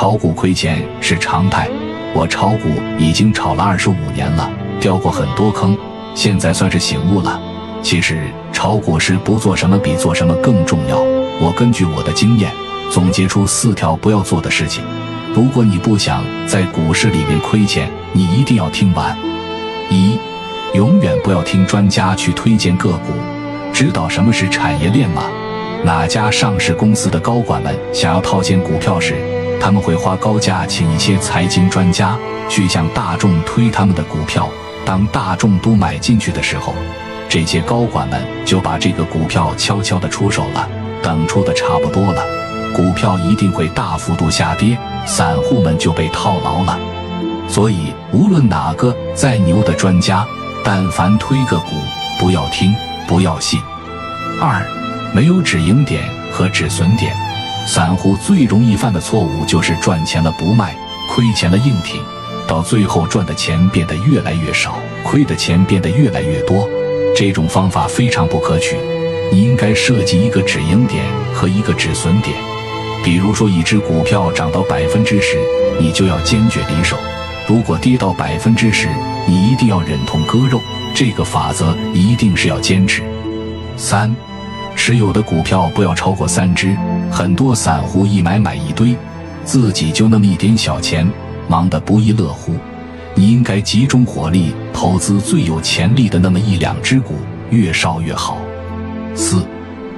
炒股亏钱是常态，我炒股已经炒了二十五年了，掉过很多坑，现在算是醒悟了。其实炒股时不做什么比做什么更重要。我根据我的经验总结出四条不要做的事情。如果你不想在股市里面亏钱，你一定要听完。一，永远不要听专家去推荐个股。知道什么是产业链吗？哪家上市公司的高管们想要套现股票时，他们会花高价请一些财经专家去向大众推他们的股票。当大众都买进去的时候，这些高管们就把这个股票悄悄地出手了。等出的差不多了，股票一定会大幅度下跌，散户们就被套牢了。所以，无论哪个再牛的专家，但凡推个股，不要听，不要信。二，没有止盈点和止损点。散户最容易犯的错误就是赚钱了不卖，亏钱了硬挺，到最后赚的钱变得越来越少，亏的钱变得越来越多。这种方法非常不可取。你应该设计一个止盈点和一个止损点。比如说，一只股票涨到百分之十，你就要坚决离手；如果跌到百分之十，你一定要忍痛割肉。这个法则一定是要坚持。三，持有的股票不要超过三只。很多散户一买买一堆，自己就那么一点小钱，忙得不亦乐乎。你应该集中火力投资最有潜力的那么一两只股，越少越好。四，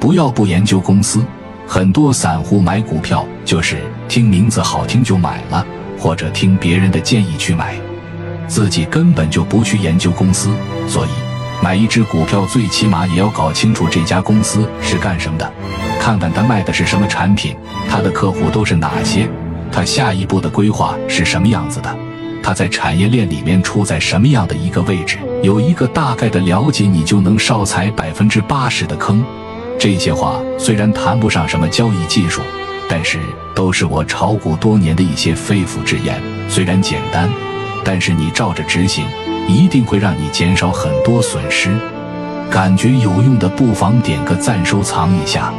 不要不研究公司。很多散户买股票就是听名字好听就买了，或者听别人的建议去买，自己根本就不去研究公司。所以，买一只股票最起码也要搞清楚这家公司是干什么的，看看他卖的是什么产品，他的客户都是哪些，他下一步的规划是什么样子的，他在产业链里面处在什么样的一个位置，有一个大概的了解，你就能少踩百分之八十的坑。这些话虽然谈不上什么交易技术，但是都是我炒股多年的一些肺腑之言。虽然简单，但是你照着执行，一定会让你减少很多损失。感觉有用的，不妨点个赞，收藏一下。